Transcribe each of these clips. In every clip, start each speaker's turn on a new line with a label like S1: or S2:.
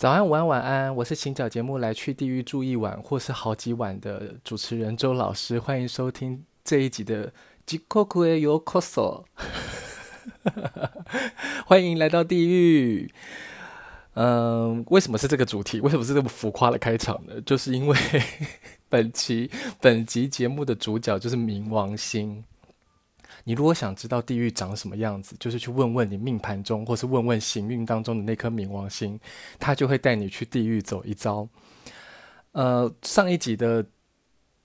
S1: 早安，午安，晚安，我是行脚节目来去地狱住一晚或是好几晚的主持人周老师，欢迎收听这一集的 Jikoku e Yokoso，欢迎来到地狱。嗯，为什么是这个主题？为什么是这么浮夸的开场呢？就是因为 本期本集节目的主角就是冥王星。你如果想知道地狱长什么样子，就是去问问你命盘中，或是问问行运当中的那颗冥王星，他就会带你去地狱走一遭。呃，上一集的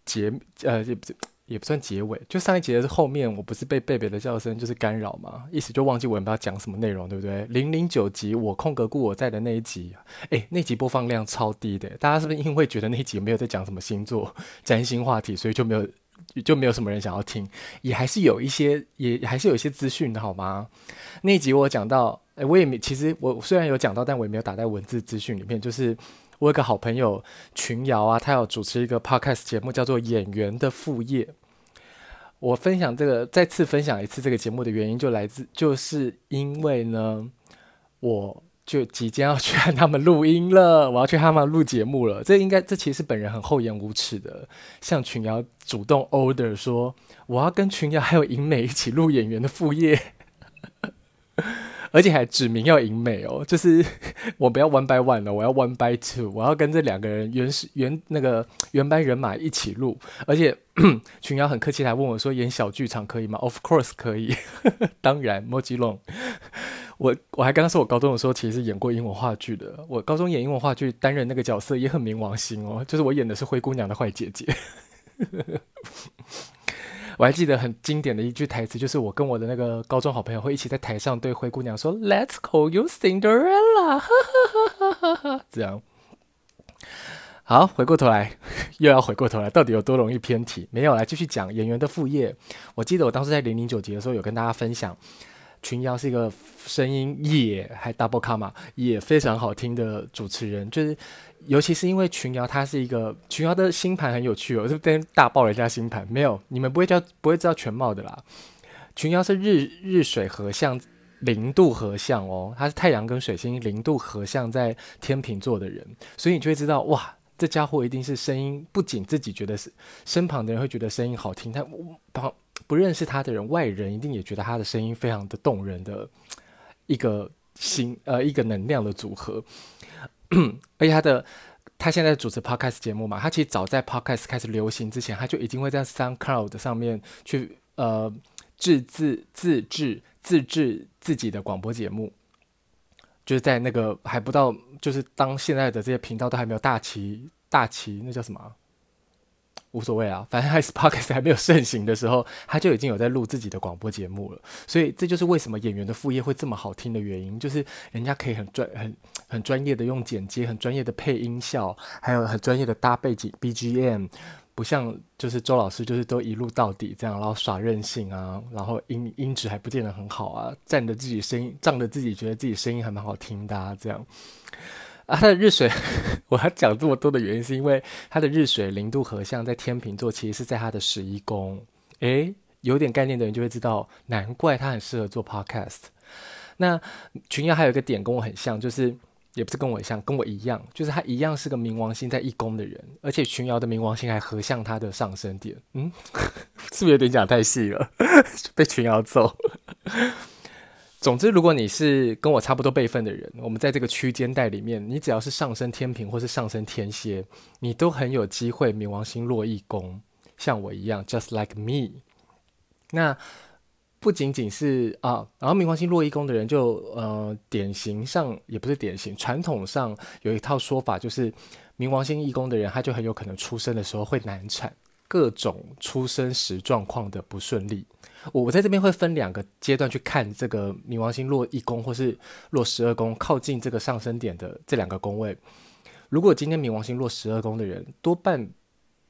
S1: 结呃也不也不算结尾，就上一集的后面，我不是被贝贝的叫声就是干扰嘛，一时就忘记我们要讲什么内容，对不对？零零九集我空格故我在的那一集，哎，那集播放量超低的，大家是不是因为觉得那集没有在讲什么星座占星话题，所以就没有？就没有什么人想要听，也还是有一些，也还是有一些资讯的好吗？那集我讲到，诶，我也没，其实我虽然有讲到，但我也没有打在文字资讯里面。就是我有个好朋友群瑶啊，他有主持一个 podcast 节目，叫做《演员的副业》。我分享这个，再次分享一次这个节目的原因，就来自，就是因为呢，我。就即将要去和他们录音了，我要去他们录节目了。这应该，这其实本人很厚颜无耻的，向群瑶主动 order 说，我要跟群瑶还有银美一起录演员的副业，而且还指名要银美哦，就是我不要 one by one 了，我要 one by two，我要跟这两个人原始原那个原班人马一起录，而且 群瑶很客气，还问我说演小剧场可以吗？Of course 可以，当然，莫吉龙。我我还刚刚说，我高中的时候其实演过英文话剧的。我高中演英文话剧，担任那个角色也很冥王星哦，就是我演的是灰姑娘的坏姐姐。我还记得很经典的一句台词，就是我跟我的那个高中好朋友会一起在台上对灰姑娘说：“Let's call you Cinderella。”哈哈哈哈哈，这样。好，回过头来，又要回过头来，到底有多容易偏题？没有，来继续讲演员的副业。我记得我当时在零零九集的时候有跟大家分享。群瑶是一个声音也还 double comma 也非常好听的主持人，就是尤其是因为群瑶，他是一个群瑶的星盘很有趣哦，我是不是大爆人家星盘？没有，你们不会叫不会知道全貌的啦。群瑶是日日水合相零度合相哦，他是太阳跟水星零度合相在天秤座的人，所以你就会知道哇，这家伙一定是声音，不仅自己觉得是身旁的人会觉得声音好听，他旁。不认识他的人，外人一定也觉得他的声音非常的动人的 一个心呃一个能量的组合。而且他的他现在主持 podcast 节目嘛，他其实早在 podcast 开始流行之前，他就已经会在 SoundCloud 上面去呃自自自制自制自己的广播节目，就是在那个还不到就是当现在的这些频道都还没有大旗大旗那叫什么？无所谓啊，反正还是 Podcast 还没有盛行的时候，他就已经有在录自己的广播节目了。所以这就是为什么演员的副业会这么好听的原因，就是人家可以很专、很很专业的用剪接，很专业的配音效，还有很专业的搭背景 BGM，不像就是周老师就是都一路到底这样，然后耍任性啊，然后音音质还不见得很好啊，占着自己声音，仗着自己觉得自己声音还蛮好听的啊，这样。啊，他的日水，我还讲这么多的原因，是因为他的日水零度合相在天秤座，其实是在他的十一宫。诶，有点概念的人就会知道，难怪他很适合做 podcast。那群瑶还有一个点跟我很像，就是也不是跟我像，跟我一样，就是他一样是个冥王星在一宫的人，而且群瑶的冥王星还合相他的上升点。嗯，是不是有点讲太细了？被群瑶揍。总之，如果你是跟我差不多辈分的人，我们在这个区间带里面，你只要是上升天平或是上升天蝎，你都很有机会冥王星落一宫，像我一样，just like me。那不仅仅是啊，然后冥王星落一宫的人就呃，典型上也不是典型，传统上有一套说法，就是冥王星一宫的人，他就很有可能出生的时候会难产，各种出生时状况的不顺利。我我在这边会分两个阶段去看这个冥王星落一宫或是落十二宫，靠近这个上升点的这两个宫位。如果今天冥王星落十二宫的人，多半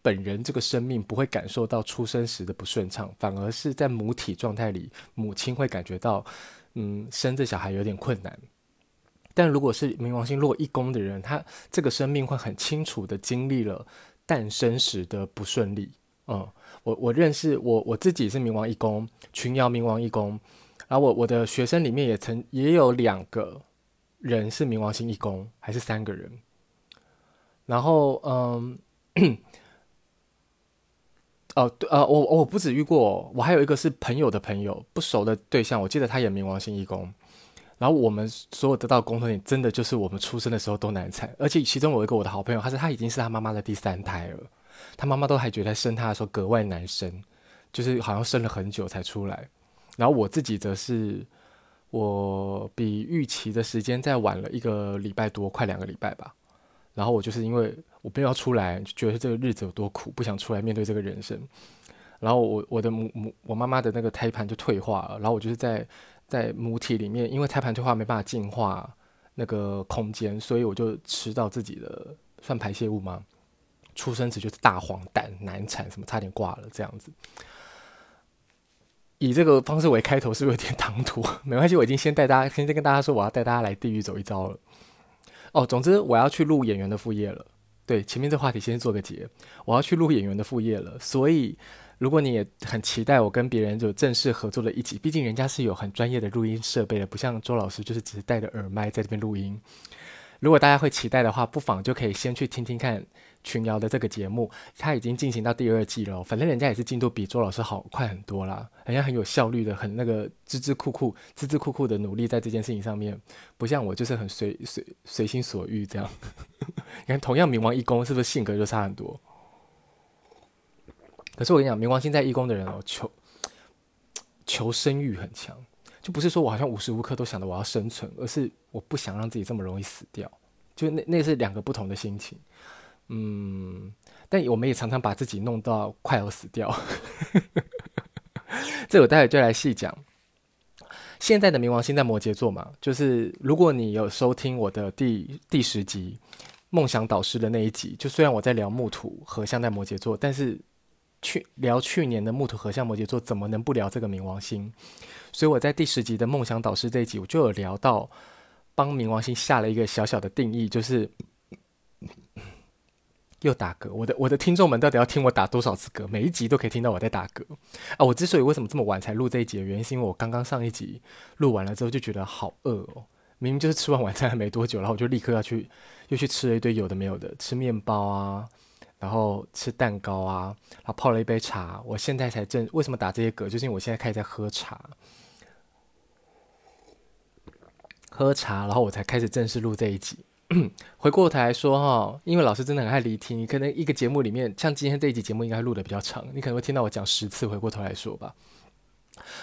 S1: 本人这个生命不会感受到出生时的不顺畅，反而是在母体状态里，母亲会感觉到，嗯，生这小孩有点困难。但如果是冥王星落一宫的人，他这个生命会很清楚的经历了诞生时的不顺利。嗯，我我认识我我自己是冥王一宫，群瑶冥王一宫，然后我我的学生里面也曾也有两个人是冥王星一宫，还是三个人。然后，嗯，哦，对，呃，我我不止遇过，我还有一个是朋友的朋友，不熟的对象，我记得他也冥王星一宫。然后我们所有得到的共同点，真的就是我们出生的时候都难产，而且其中有一个我的好朋友，他说他已经是他妈妈的第三胎了，他妈妈都还觉得生他的时候格外难生，就是好像生了很久才出来。然后我自己则是，我比预期的时间再晚了一个礼拜多，快两个礼拜吧。然后我就是因为我不要出来，就觉得这个日子有多苦，不想出来面对这个人生。然后我我的母母我妈妈的那个胎盘就退化了，然后我就是在。在母体里面，因为胎盘退化没办法净化那个空间，所以我就吃到自己的算排泄物吗？出生时就是大黄疸、难产，什么差点挂了这样子。以这个方式为开头，是不是有点唐突？没关系，我已经先带大家，先跟大家说，我要带大家来地狱走一遭了。哦，总之我要去录演员的副业了。对，前面这话题先做个结，我要去录演员的副业了，所以。如果你也很期待我跟别人就正式合作的一集，毕竟人家是有很专业的录音设备的，不像周老师就是只是戴着耳麦在这边录音。如果大家会期待的话，不妨就可以先去听听看群聊的这个节目，它已经进行到第二季了。反正人家也是进度比周老师好快很多啦，人家很有效率的，很那个孜孜酷酷、孜孜酷酷的努力在这件事情上面，不像我就是很随随随心所欲这样。你看，同样冥王一宫，是不是性格就差很多？可是我跟你讲，冥王星在一宫的人哦，求求生欲很强，就不是说我好像无时无刻都想着我要生存，而是我不想让自己这么容易死掉，就那那是两个不同的心情。嗯，但我们也常常把自己弄到快要死掉，这我待会就来细讲。现在的冥王星在摩羯座嘛，就是如果你有收听我的第第十集梦想导师的那一集，就虽然我在聊木土和现在摩羯座，但是。去聊去年的木土合相摩羯座，怎么能不聊这个冥王星？所以我在第十集的梦想导师这一集，我就有聊到，帮冥王星下了一个小小的定义，就是又打嗝。我的我的听众们到底要听我打多少次嗝？每一集都可以听到我在打嗝啊！我之所以为什么这么晚才录这一集的原因，是因为我刚刚上一集录完了之后就觉得好饿哦，明明就是吃完晚餐还没多久，然后我就立刻要去又去吃了一堆有的没有的，吃面包啊。然后吃蛋糕啊，然后泡了一杯茶。我现在才正为什么打这些嗝，就是因为我现在开始在喝茶，喝茶，然后我才开始正式录这一集。回过头来说哈，因为老师真的很爱离题，你可能一个节目里面，像今天这一集节目应该录得比较长，你可能会听到我讲十次。回过头来说吧，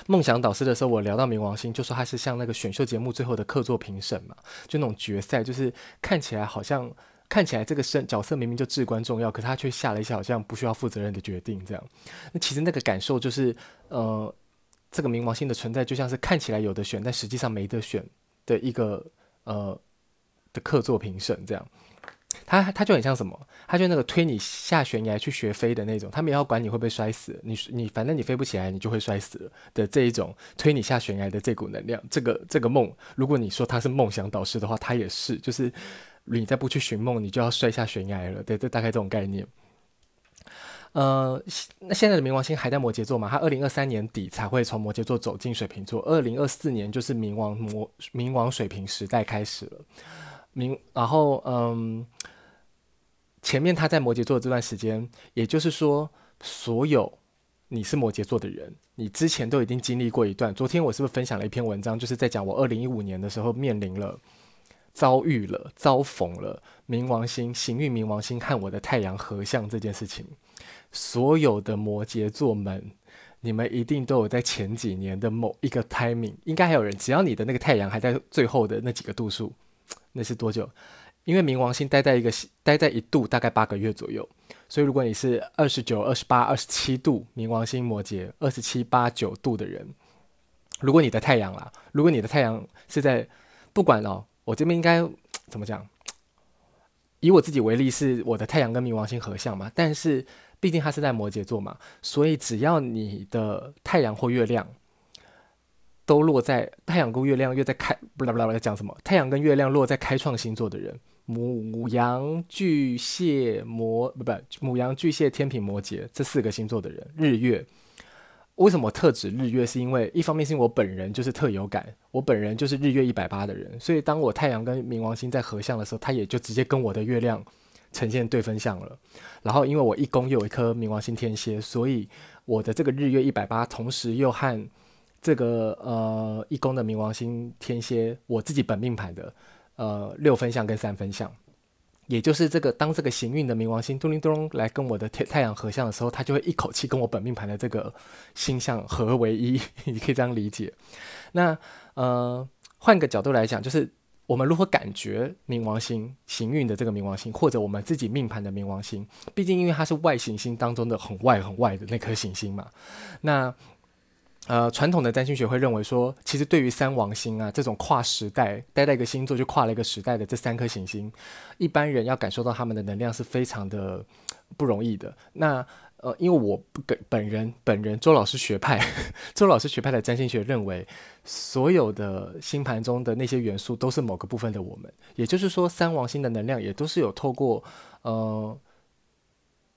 S1: 梦想导师的时候，我聊到冥王星，就说他是像那个选秀节目最后的客座评审嘛，就那种决赛，就是看起来好像。看起来这个身角色明明就至关重要，可是他却下了一些好像不需要负责任的决定，这样。那其实那个感受就是，呃，这个冥王星的存在就像是看起来有的选，但实际上没得选的一个呃的客座评审这样。他他就很像什么？他就那个推你下悬崖去学飞的那种，他们也要管你会不会摔死，你你反正你飞不起来，你就会摔死了的这一种推你下悬崖的这股能量。这个这个梦，如果你说他是梦想导师的话，他也是，就是。你再不去寻梦，你就要摔下悬崖了。对，这大概这种概念。呃，那现在的冥王星还在摩羯座嘛？它二零二三年底才会从摩羯座走进水瓶座。二零二四年就是冥王摩冥王水瓶时代开始了。冥，然后嗯，前面他在摩羯座这段时间，也就是说，所有你是摩羯座的人，你之前都已经经历过一段。昨天我是不是分享了一篇文章，就是在讲我二零一五年的时候面临了。遭遇了，遭逢了冥王星行运，冥王星和我的太阳合相这件事情，所有的摩羯座们，你们一定都有在前几年的某一个 timing，应该还有人，只要你的那个太阳还在最后的那几个度数，那是多久？因为冥王星待在一个待在一度大概八个月左右，所以如果你是二十九、二十八、二十七度冥王星摩羯，二十七八九度的人，如果你的太阳啦，如果你的太阳是在不管哦。我这边应该 怎么讲？以我自己为例，是我的太阳跟冥王星合相嘛。但是毕竟它是在摩羯座嘛，所以只要你的太阳或月亮都落在太阳跟月亮又在开，不啦不啦不啦，讲什么？太阳跟月亮落在开创星座的人，母羊、巨蟹、摩不不，母羊、巨蟹、天秤、摩羯这四个星座的人，日月。为什么特指日月？是因为一方面是因为我本人就是特有感，我本人就是日月一百八的人，所以当我太阳跟冥王星在合相的时候，它也就直接跟我的月亮呈现对分相了。然后因为我一宫又有一颗冥王星天蝎，所以我的这个日月一百八，同时又和这个呃一宫的冥王星天蝎，我自己本命盘的呃六分相跟三分相。也就是这个，当这个行运的冥王星咚咚咚来跟我的太太阳合相的时候，它就会一口气跟我本命盘的这个星象合为一，你可以这样理解。那呃，换个角度来讲，就是我们如何感觉冥王星行运的这个冥王星，或者我们自己命盘的冥王星，毕竟因为它是外行星当中的很外很外的那颗行星嘛，那。呃，传统的占星学会认为说，其实对于三王星啊这种跨时代待在一个星座就跨了一个时代的这三颗行星，一般人要感受到他们的能量是非常的不容易的。那呃，因为我本本人本人周老师学派，周老师学派的占星学认为，所有的星盘中的那些元素都是某个部分的我们，也就是说，三王星的能量也都是有透过呃。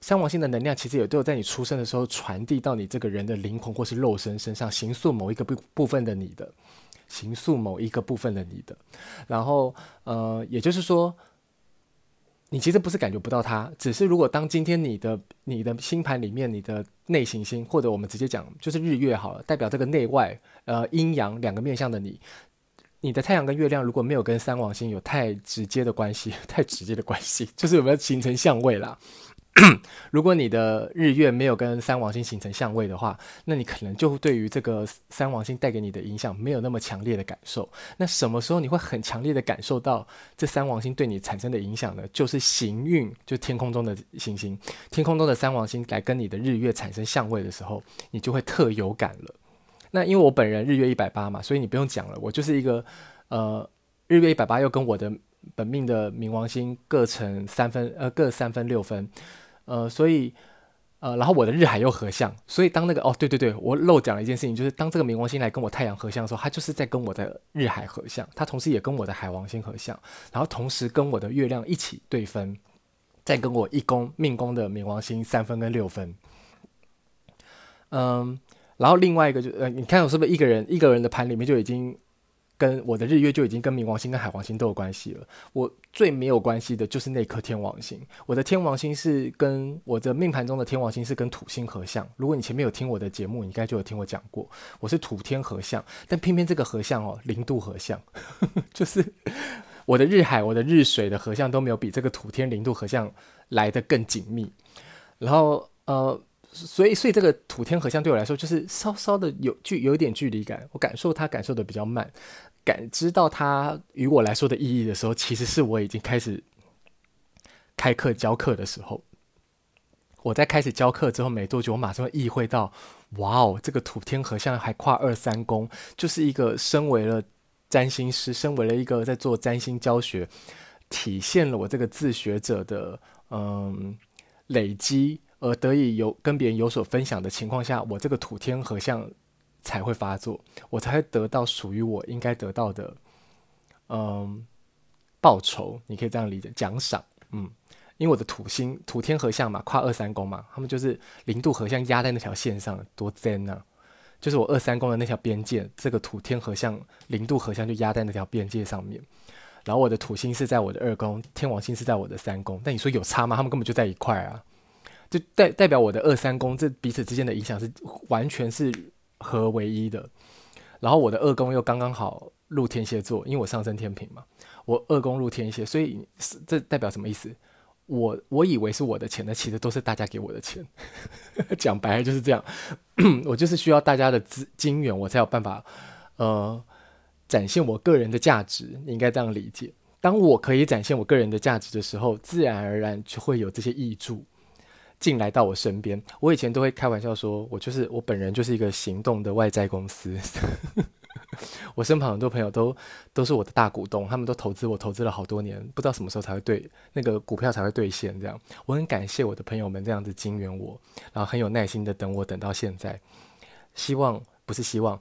S1: 三王星的能量其实也都有在你出生的时候传递到你这个人的灵魂或是肉身身上，形塑某一个部部分的你的，形塑某一个部分的你的。然后，呃，也就是说，你其实不是感觉不到它，只是如果当今天你的你的星盘里面你的内行星，或者我们直接讲就是日月好了，代表这个内外呃阴阳两个面向的你，你的太阳跟月亮如果没有跟三王星有太直接的关系，太直接的关系，就是有没有形成相位啦。如果你的日月没有跟三王星形成相位的话，那你可能就对于这个三王星带给你的影响没有那么强烈的感受。那什么时候你会很强烈的感受到这三王星对你产生的影响呢？就是行运，就天空中的行星，天空中的三王星来跟你的日月产生相位的时候，你就会特有感了。那因为我本人日月一百八嘛，所以你不用讲了，我就是一个呃日月一百八又跟我的本命的冥王星各成三分，呃各三分六分。呃，所以，呃，然后我的日海又合相，所以当那个哦，对对对，我漏讲了一件事情，就是当这个冥王星来跟我太阳合相的时候，它就是在跟我的日海合相，它同时也跟我的海王星合相，然后同时跟我的月亮一起对分，再跟我一宫命宫的冥王星三分跟六分，嗯，然后另外一个就呃，你看我是不是一个人一个人的盘里面就已经。跟我的日月就已经跟冥王星跟海王星都有关系了。我最没有关系的就是那颗天王星。我的天王星是跟我的命盘中的天王星是跟土星合相。如果你前面有听我的节目，你应该就有听我讲过，我是土天合相。但偏偏这个合相哦，零度合相，就是我的日海、我的日水的合相都没有比这个土天零度合相来得更紧密。然后呃。所以，所以这个土天合相对我来说，就是稍稍的有距有一点距离感。我感受它感受的比较慢，感知到它与我来说的意义的时候，其实是我已经开始开课教课的时候。我在开始教课之后没多久，我马上意会到，哇哦，这个土天合相还跨二三宫，就是一个身为了占星师，身为了一个在做占星教学，体现了我这个自学者的嗯累积。而得以有跟别人有所分享的情况下，我这个土天合相才会发作，我才会得到属于我应该得到的，嗯，报酬。你可以这样理解，奖赏。嗯，因为我的土星土天合相嘛，跨二三宫嘛，他们就是零度合相压在那条线上，多真啊！就是我二三宫的那条边界，这个土天合相零度合相就压在那条边界上面。然后我的土星是在我的二宫，天王星是在我的三宫。但你说有差吗？他们根本就在一块啊！就代代表我的二三宫，这彼此之间的影响是完全是合为一的。然后我的二宫又刚刚好入天蝎座，因为我上升天秤嘛，我二宫入天蝎，所以这代表什么意思？我我以为是我的钱，那其实都是大家给我的钱。讲白了就是这样，我就是需要大家的资金源，我才有办法呃展现我个人的价值。你应该这样理解。当我可以展现我个人的价值的时候，自然而然就会有这些益助。进来到我身边，我以前都会开玩笑说，我就是我本人就是一个行动的外债公司。我身旁很多朋友都都是我的大股东，他们都投资我，投资了好多年，不知道什么时候才会兑那个股票才会兑现。这样，我很感谢我的朋友们这样子金援我，然后很有耐心的等我等到现在。希望不是希望，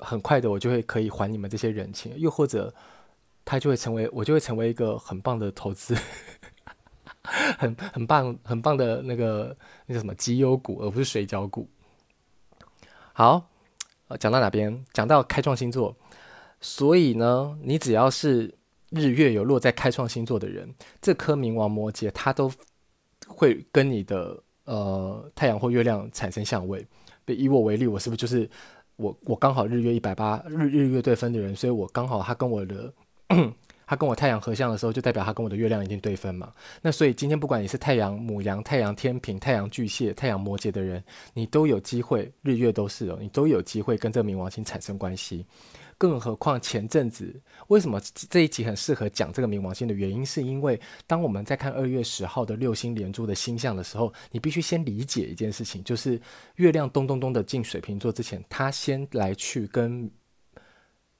S1: 很快的我就会可以还你们这些人情，又或者他就会成为我就会成为一个很棒的投资。很很棒很棒的那个那个什么绩优股，而不是水饺股。好，讲到哪边？讲到开创星座，所以呢，你只要是日月有落在开创星座的人，这颗冥王摩羯，它都会跟你的呃太阳或月亮产生相位。以我为例，我是不是就是我我刚好日月一百八日日月对分的人，所以我刚好他跟我的。他跟我太阳合相的时候，就代表他跟我的月亮一定对分嘛。那所以今天不管你是太阳母羊、太阳天平、太阳巨蟹、太阳摩羯的人，你都有机会，日月都是哦，你都有机会跟这个冥王星产生关系。更何况前阵子，为什么这一集很适合讲这个冥王星的原因，是因为当我们在看二月十号的六星连珠的星象的时候，你必须先理解一件事情，就是月亮咚咚咚的进水瓶座之前，他先来去跟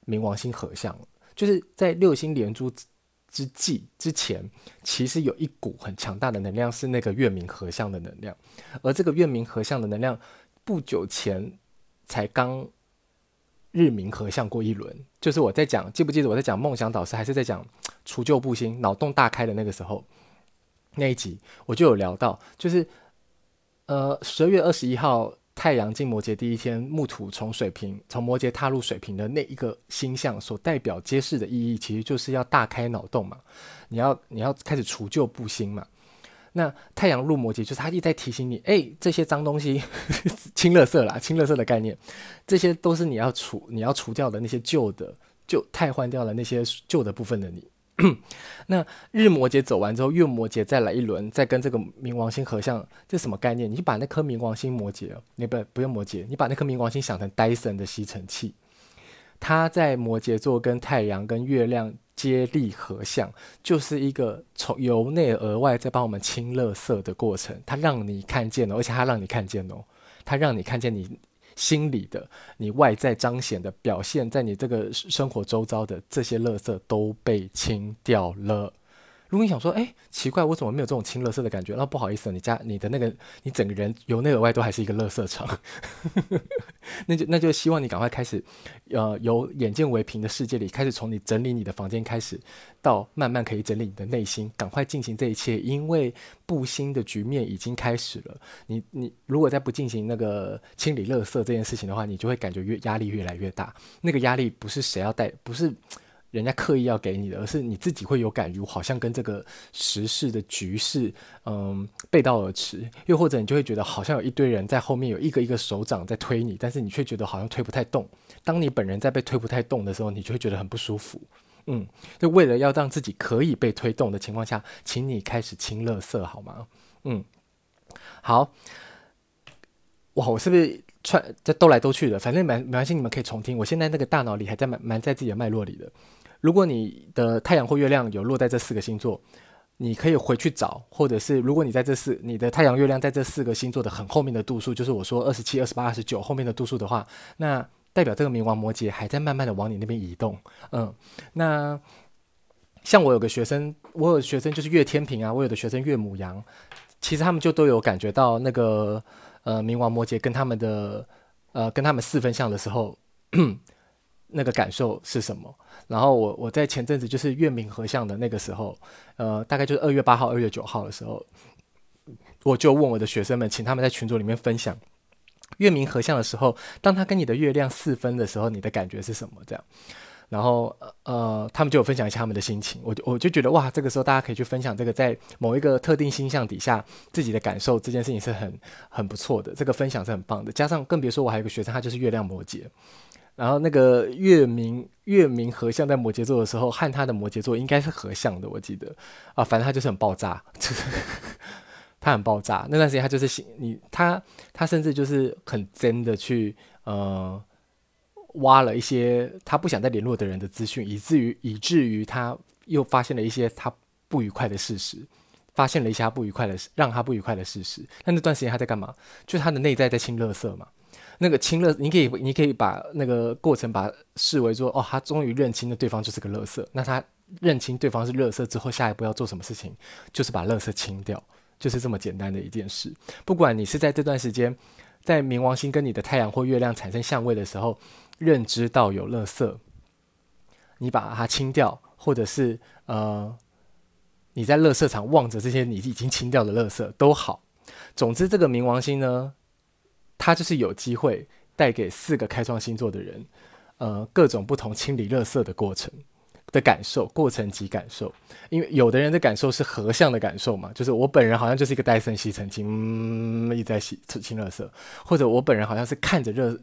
S1: 冥王星合相。就是在六星连珠之际之前，其实有一股很强大的能量，是那个月冥合相的能量。而这个月冥合相的能量，不久前才刚日冥合相过一轮。就是我在讲，记不记得我在讲梦想导师，还是在讲除旧布新、脑洞大开的那个时候那一集，我就有聊到，就是呃十二月二十一号。太阳进摩羯第一天，木土从水瓶从摩羯踏入水瓶的那一个星象所代表揭示的意义，其实就是要大开脑洞嘛。你要你要开始除旧布新嘛。那太阳入摩羯，就是他一直在提醒你，哎，这些脏东西，清垃圾啦，清垃圾的概念，这些都是你要除你要除掉的那些旧的，就太换掉了那些旧的部分的你。那日摩羯走完之后，月摩羯再来一轮，再跟这个冥王星合相，这是什么概念？你把那颗冥王星摩羯，你不不用摩羯，你把那颗冥王星想成戴森的吸尘器，它在摩羯座跟太阳跟月亮接力合相，就是一个从由内而外在帮我们清垃圾的过程。它让你看见了，而且它让你看见哦，它让你看见你。心理的，你外在彰显的表现，在你这个生活周遭的这些垃圾都被清掉了。如果你想说，哎，奇怪，我怎么没有这种清垃圾的感觉？那不好意思，你家你的那个，你整个人由内而外都还是一个垃圾场。那就那就希望你赶快开始，呃，由眼见为凭的世界里开始，从你整理你的房间开始，到慢慢可以整理你的内心，赶快进行这一切，因为布新的局面已经开始了。你你如果再不进行那个清理垃圾这件事情的话，你就会感觉越压力越来越大。那个压力不是谁要带，不是。人家刻意要给你的，而是你自己会有感觉，好像跟这个时事的局势，嗯，背道而驰。又或者你就会觉得，好像有一堆人在后面，有一个一个手掌在推你，但是你却觉得好像推不太动。当你本人在被推不太动的时候，你就会觉得很不舒服。嗯，就为了要让自己可以被推动的情况下，请你开始清垃圾好吗？嗯，好。哇，我是不是串在兜来兜去的？反正没没关系，你们可以重听。我现在那个大脑里还在埋埋在自己的脉络里的。如果你的太阳或月亮有落在这四个星座，你可以回去找，或者是如果你在这四，你的太阳、月亮在这四个星座的很后面的度数，就是我说二十七、二十八、二十九后面的度数的话，那代表这个冥王摩羯还在慢慢的往你那边移动。嗯，那像我有个学生，我有学生就是月天平啊，我有的学生月母羊，其实他们就都有感觉到那个呃冥王摩羯跟他们的呃跟他们四分相的时候。那个感受是什么？然后我我在前阵子就是月明合相的那个时候，呃，大概就是二月八号、二月九号的时候，我就问我的学生们，请他们在群组里面分享月明合相的时候，当他跟你的月亮四分的时候，你的感觉是什么？这样，然后呃，他们就有分享一下他们的心情，我就我就觉得哇，这个时候大家可以去分享这个在某一个特定星象底下自己的感受，这件事情是很很不错的，这个分享是很棒的。加上更别说我还有一个学生，他就是月亮摩羯。然后那个月明月明合相在摩羯座的时候，和他的摩羯座应该是合相的，我记得啊，反正他就是很爆炸，他很爆炸。那段时间他就是你他他甚至就是很真的去呃挖了一些他不想再联络的人的资讯，以至于以至于他又发现了一些他不愉快的事实，发现了一些他不愉快的事让他不愉快的事实。那那段时间他在干嘛？就是他的内在在清垃圾嘛。那个清垃，你可以，你可以把那个过程把视为说，哦，他终于认清了对方就是个乐色。那他认清对方是乐色之后，下一步要做什么事情？就是把乐色清掉，就是这么简单的一件事。不管你是在这段时间，在冥王星跟你的太阳或月亮产生相位的时候，认知到有乐色，你把它清掉，或者是呃，你在乐色场望着这些你已经清掉的乐色都好。总之，这个冥王星呢。他就是有机会带给四个开创星座的人，呃，各种不同清理垃圾的过程的感受，过程及感受。因为有的人的感受是合相的感受嘛，就是我本人好像就是一个戴森吸尘器，嗯，一直在吸清垃圾，或者我本人好像是看着热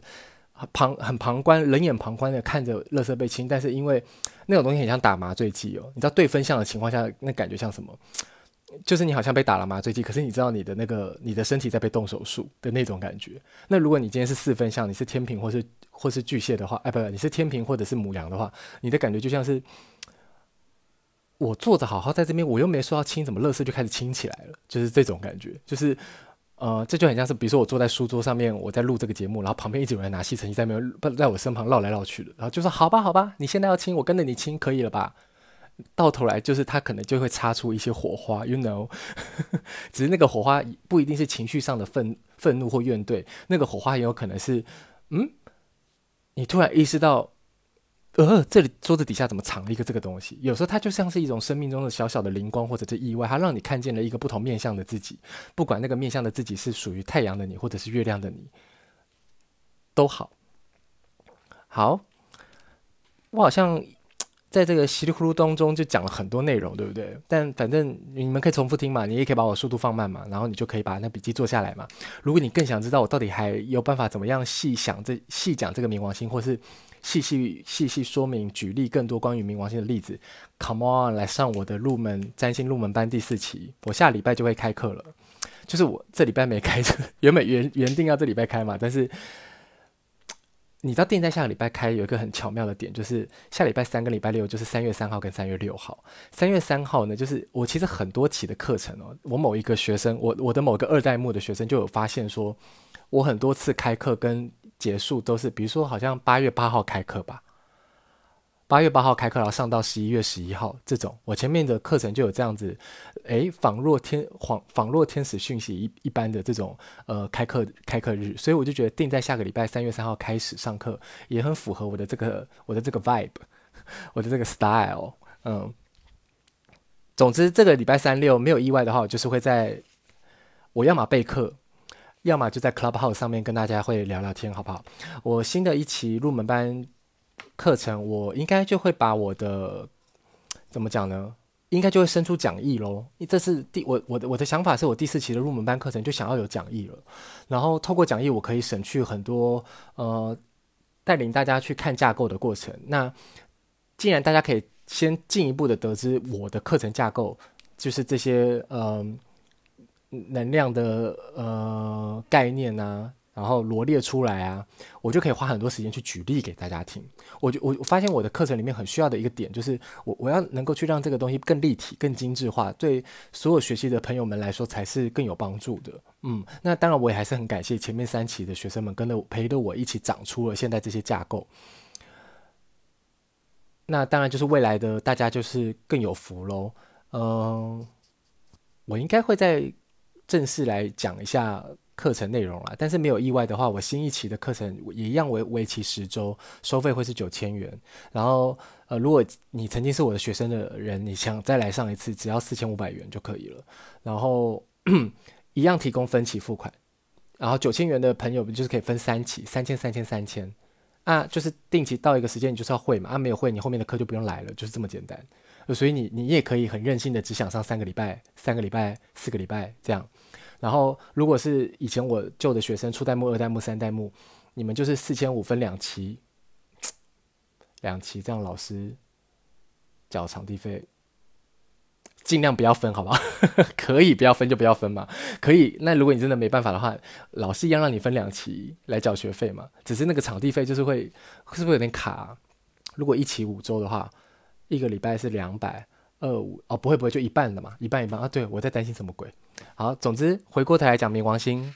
S1: 旁很旁观，冷眼旁观的看着垃圾被清，但是因为那种东西很像打麻醉剂哦，你知道对分相的情况下，那感觉像什么？就是你好像被打了麻醉剂，可是你知道你的那个你的身体在被动手术的那种感觉。那如果你今天是四分相，你是天秤或是或是巨蟹的话，哎，不不，你是天秤或者是母羊的话，你的感觉就像是我坐着好好在这边，我又没说要清，怎么乐色就开始清起来了？就是这种感觉，就是呃，这就很像是比如说我坐在书桌上面，我在录这个节目，然后旁边一直有人拿吸尘器在那边在我身旁绕来绕去的，然后就说好吧好吧，你现在要清，我跟着你清，可以了吧？到头来就是他可能就会擦出一些火花，you know，只是那个火花不一定是情绪上的愤愤怒或怨怼，那个火花也有可能是，嗯，你突然意识到，呃，这里桌子底下怎么藏了一个这个东西？有时候它就像是一种生命中的小小的灵光或者是意外，它让你看见了一个不同面向的自己，不管那个面向的自己是属于太阳的你或者是月亮的你，都好。好，我好像。在这个稀里糊涂当中就讲了很多内容，对不对？但反正你们可以重复听嘛，你也可以把我速度放慢嘛，然后你就可以把那笔记做下来嘛。如果你更想知道我到底还有办法怎么样细想这细讲这个冥王星，或是细细细细说明举例更多关于冥王星的例子，Come on，来上我的入门占星入门班第四期，我下礼拜就会开课了。就是我这礼拜没开，原本原原定要这礼拜开嘛，但是。你知道店在下个礼拜开有一个很巧妙的点，就是下礼拜三跟礼拜六就是三月三号跟三月六号。三月三号呢，就是我其实很多期的课程哦，我某一个学生，我我的某个二代目的学生就有发现说，我很多次开课跟结束都是，比如说好像八月八号开课吧。八月八号开课，然后上到十一月十一号，这种我前面的课程就有这样子，诶，仿若天仿仿若天使讯息一一般的这种呃开课开课日，所以我就觉得定在下个礼拜三月三号开始上课，也很符合我的这个我的这个 vibe，我的这个 style，嗯，总之这个礼拜三六没有意外的话，我就是会在我要么备课，要么就在 Clubhouse 上面跟大家会聊聊天，好不好？我新的一期入门班。课程我应该就会把我的怎么讲呢？应该就会生出讲义喽。这是第我我的我的想法是我第四期的入门班课程就想要有讲义了。然后透过讲义，我可以省去很多呃带领大家去看架构的过程。那既然大家可以先进一步的得知我的课程架构，就是这些呃能量的呃概念啊。然后罗列出来啊，我就可以花很多时间去举例给大家听。我就我我发现我的课程里面很需要的一个点，就是我我要能够去让这个东西更立体、更精致化，对所有学习的朋友们来说才是更有帮助的。嗯，那当然我也还是很感谢前面三期的学生们跟着陪着我一起长出了现在这些架构。那当然就是未来的大家就是更有福喽。嗯，我应该会再正式来讲一下。课程内容啦，但是没有意外的话，我新一期的课程也一样为为期十周，收费会是九千元。然后，呃，如果你曾经是我的学生的人，你想再来上一次，只要四千五百元就可以了。然后 一样提供分期付款。然后九千元的朋友就是可以分三期，三千、三千、三千啊，就是定期到一个时间你就是要会嘛，啊，没有会你后面的课就不用来了，就是这么简单。所以你你也可以很任性的只想上三个礼拜、三个礼拜、四个礼拜这样。然后，如果是以前我旧的学生，初代目、二代目、三代目，你们就是四千五分两期，两期这样，老师缴场地费，尽量不要分，好不好？可以不要分就不要分嘛。可以，那如果你真的没办法的话，老师一样让你分两期来缴学费嘛。只是那个场地费就是会，是不是有点卡？如果一期五周的话，一个礼拜是两百。二五哦，不会不会，就一半的嘛，一半一半啊。对，我在担心什么鬼？好，总之回过头来讲冥王星，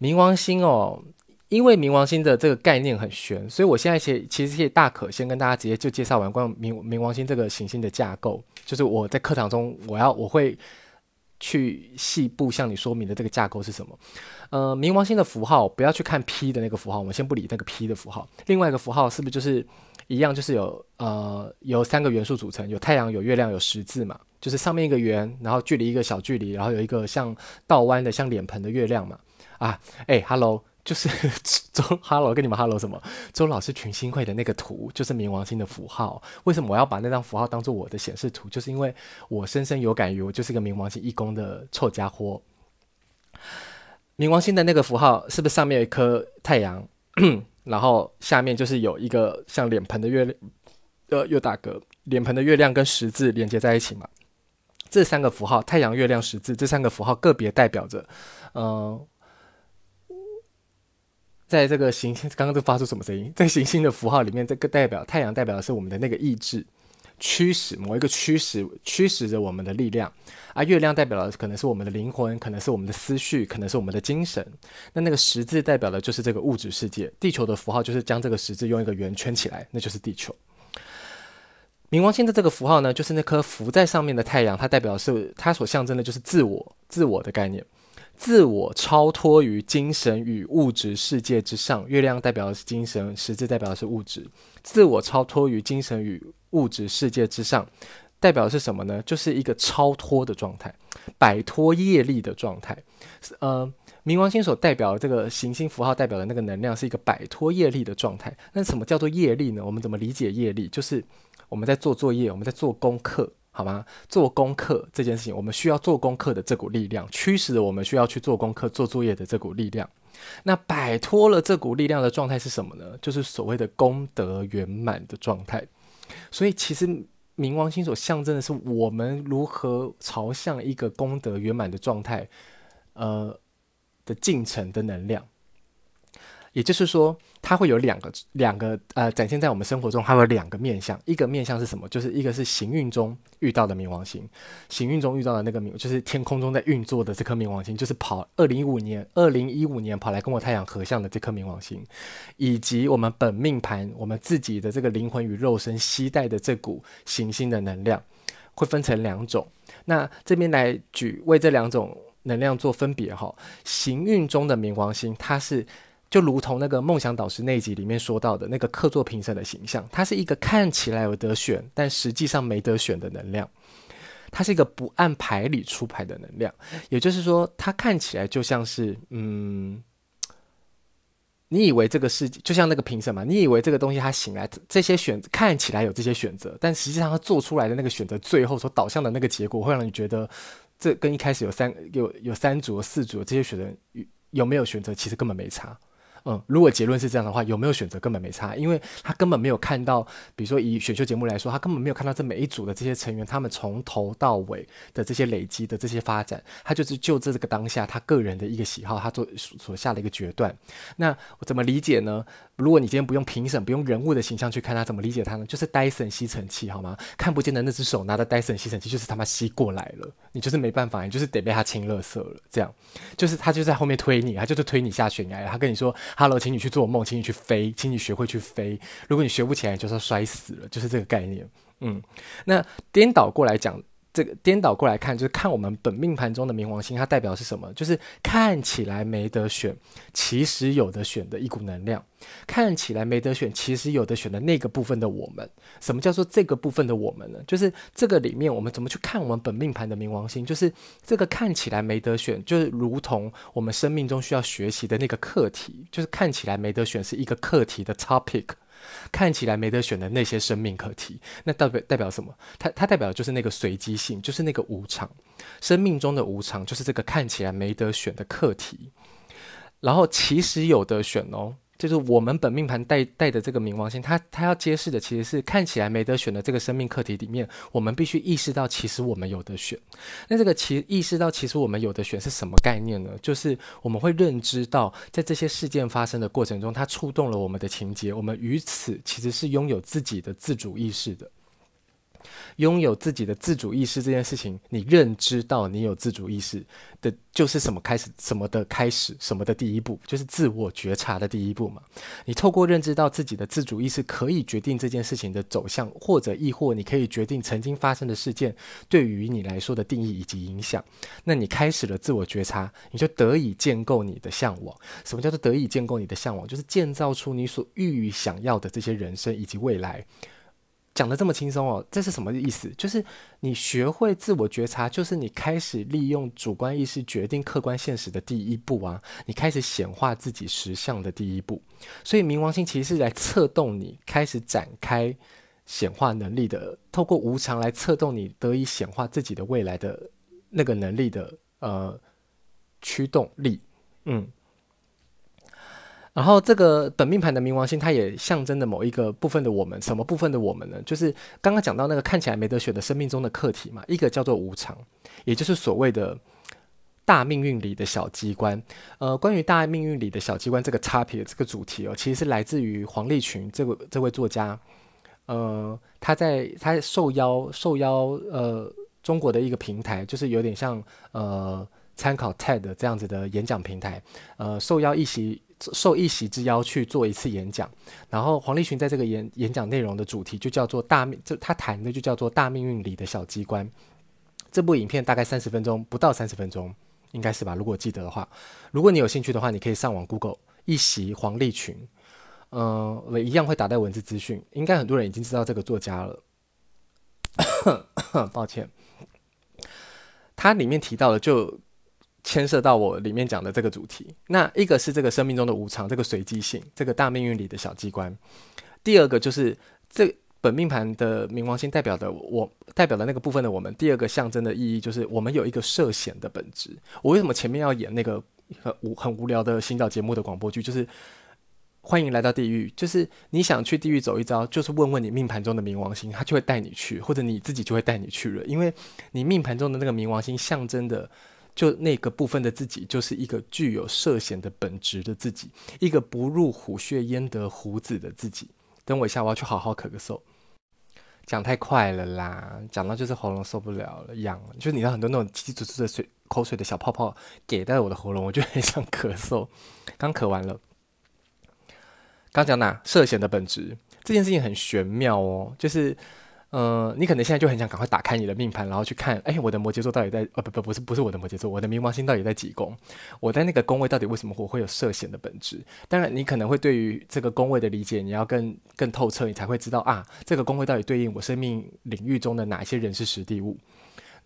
S1: 冥王星哦，因为冥王星的这个概念很玄，所以我现在其其实可以大可先跟大家直接就介绍完关于冥冥王星这个行星的架构，就是我在课堂中我要我会去细部向你说明的这个架构是什么。呃，冥王星的符号不要去看 P 的那个符号，我们先不理那个 P 的符号，另外一个符号是不是就是？一样就是有呃由三个元素组成，有太阳、有月亮、有十字嘛，就是上面一个圆，然后距离一个小距离，然后有一个像倒弯的像脸盆的月亮嘛。啊，哎，哈喽，就是 周哈喽跟你们哈喽什么？周老师群星会的那个图就是冥王星的符号。为什么我要把那张符号当做我的显示图？就是因为我深深有感于我就是一个冥王星一宫的臭家伙。冥王星的那个符号是不是上面有一颗太阳，然后下面就是有一个像脸盆的月亮，呃，又打嗝，脸盆的月亮跟十字连接在一起嘛？这三个符号，太阳、月亮、十字，这三个符号个别代表着，嗯、在这个行星，刚刚都发出什么声音？在行星的符号里面，这个代表太阳，代表的是我们的那个意志，驱使某一个驱使，驱使着我们的力量。而、月亮代表的可能是我们的灵魂，可能是我们的思绪，可能是我们的精神。那那个十字代表的就是这个物质世界。地球的符号就是将这个十字用一个圆圈起来，那就是地球。冥王星的这个符号呢，就是那颗浮在上面的太阳，它代表是它所象征的就是自我，自我的概念。自我超脱于精神与物质世界之上，月亮代表的是精神，十字代表的是物质。自我超脱于精神与物质世界之上，代表的是什么呢？就是一个超脱的状态，摆脱业力的状态。呃，冥王星所代表的这个行星符号代表的那个能量是一个摆脱业力的状态。那什么叫做业力呢？我们怎么理解业力？就是我们在做作业，我们在做功课。好吗？做功课这件事情，我们需要做功课的这股力量，驱使了我们需要去做功课、做作业的这股力量。那摆脱了这股力量的状态是什么呢？就是所谓的功德圆满的状态。所以，其实冥王星所象征的是我们如何朝向一个功德圆满的状态，呃的进程的能量。也就是说，它会有两个两个呃展现在我们生活中，它有两个面向。一个面向是什么？就是一个是行运中遇到的冥王星，行运中遇到的那个冥，就是天空中在运作的这颗冥王星，就是跑二零一五年二零一五年跑来跟我太阳合相的这颗冥王星，以及我们本命盘我们自己的这个灵魂与肉身携带的这股行星的能量，会分成两种。那这边来举为这两种能量做分别哈，行运中的冥王星，它是。就如同那个梦想导师那集里面说到的那个客座评审的形象，它是一个看起来有得选，但实际上没得选的能量。它是一个不按牌理出牌的能量，也就是说，它看起来就像是，嗯，你以为这个世界就像那个评审嘛？你以为这个东西它醒来这些选看起来有这些选择，但实际上它做出来的那个选择，最后所导向的那个结果，会让你觉得这跟一开始有三有有三组、四组这些选择有没有选择，其实根本没差。嗯，如果结论是这样的话，有没有选择根本没差，因为他根本没有看到，比如说以选秀节目来说，他根本没有看到这每一组的这些成员，他们从头到尾的这些累积的这些发展，他就是就这个当下他个人的一个喜好，他做所下的一个决断。那我怎么理解呢？如果你今天不用评审，不用人物的形象去看他，怎么理解他呢？就是戴森吸尘器，好吗？看不见的那只手拿着戴森吸尘器，就是他妈吸过来了，你就是没办法，你就是得被他清垃圾了。这样，就是他就在后面推你，他就是推你下悬崖，他跟你说。Hello，请你去做梦，请你去飞，请你学会去飞。如果你学不起来，就是摔死了，就是这个概念。嗯，那颠倒过来讲。这个颠倒过来看，就是看我们本命盘中的冥王星，它代表是什么？就是看起来没得选，其实有的选的一股能量。看起来没得选，其实有的选的那个部分的我们。什么叫做这个部分的我们呢？就是这个里面，我们怎么去看我们本命盘的冥王星？就是这个看起来没得选，就是如同我们生命中需要学习的那个课题，就是看起来没得选是一个课题的 topic。看起来没得选的那些生命课题，那代表代表什么？它它代表的就是那个随机性，就是那个无常。生命中的无常，就是这个看起来没得选的课题。然后其实有得选哦。就是我们本命盘带带的这个冥王星，它它要揭示的其实是看起来没得选的这个生命课题里面，我们必须意识到，其实我们有得选。那这个其意识到，其实我们有得选是什么概念呢？就是我们会认知到，在这些事件发生的过程中，它触动了我们的情节，我们于此其实是拥有自己的自主意识的。拥有自己的自主意识这件事情，你认知到你有自主意识的，就是什么开始，什么的开始，什么的第一步，就是自我觉察的第一步嘛。你透过认知到自己的自主意识，可以决定这件事情的走向，或者亦或你可以决定曾经发生的事件对于你来说的定义以及影响。那你开始了自我觉察，你就得以建构你的向往。什么叫做得以建构你的向往？就是建造出你所欲想要的这些人生以及未来。讲得这么轻松哦，这是什么意思？就是你学会自我觉察，就是你开始利用主观意识决定客观现实的第一步啊，你开始显化自己实相的第一步。所以冥王星其实是来策动你开始展开显化能力的，透过无常来策动你得以显化自己的未来的那个能力的呃驱动力，嗯。然后这个本命盘的冥王星，它也象征着某一个部分的我们。什么部分的我们呢？就是刚刚讲到那个看起来没得选的生命中的课题嘛。一个叫做无常，也就是所谓的大命运里的小机关。呃，关于大命运里的小机关这个插片这个主题哦，其实是来自于黄立群这位这位作家。呃，他在他受邀受邀呃中国的一个平台，就是有点像呃参考 TED 这样子的演讲平台。呃，受邀一席。受一席之邀去做一次演讲，然后黄立群在这个演演讲内容的主题就叫做大命，就他谈的就叫做大命运里的小机关。这部影片大概三十分钟，不到三十分钟，应该是吧？如果记得的话，如果你有兴趣的话，你可以上网 Google 一席黄立群，嗯、一样会打在文字资讯。应该很多人已经知道这个作家了，抱歉，他里面提到的就。牵涉到我里面讲的这个主题，那一个是这个生命中的无常，这个随机性，这个大命运里的小机关。第二个就是这本命盘的冥王星代表的我，代表的那个部分的我们。第二个象征的意义就是我们有一个涉险的本质。我为什么前面要演那个很无很无聊的行脚节目的广播剧？就是欢迎来到地狱，就是你想去地狱走一遭，就是问问你命盘中的冥王星，他就会带你去，或者你自己就会带你去了，因为你命盘中的那个冥王星象征的。就那个部分的自己，就是一个具有涉险的本质的自己，一个不入虎穴焉得虎子的自己。等我一下，我要去好好咳个嗽。讲太快了啦，讲到就是喉咙受不了了，痒了。就是你知道很多那种窸窸窣窣的水口水的小泡泡给到我的喉咙，我就很想咳嗽。刚咳完了。刚讲哪？涉险的本质这件事情很玄妙哦，就是。呃，你可能现在就很想赶快打开你的命盘，然后去看，哎，我的摩羯座到底在……呃，不不，不是不是我的摩羯座，我的冥王星到底在几宫？我在那个宫位到底为什么我会有涉险的本质？当然，你可能会对于这个宫位的理解，你要更更透彻，你才会知道啊，这个宫位到底对应我生命领域中的哪些人事时地物。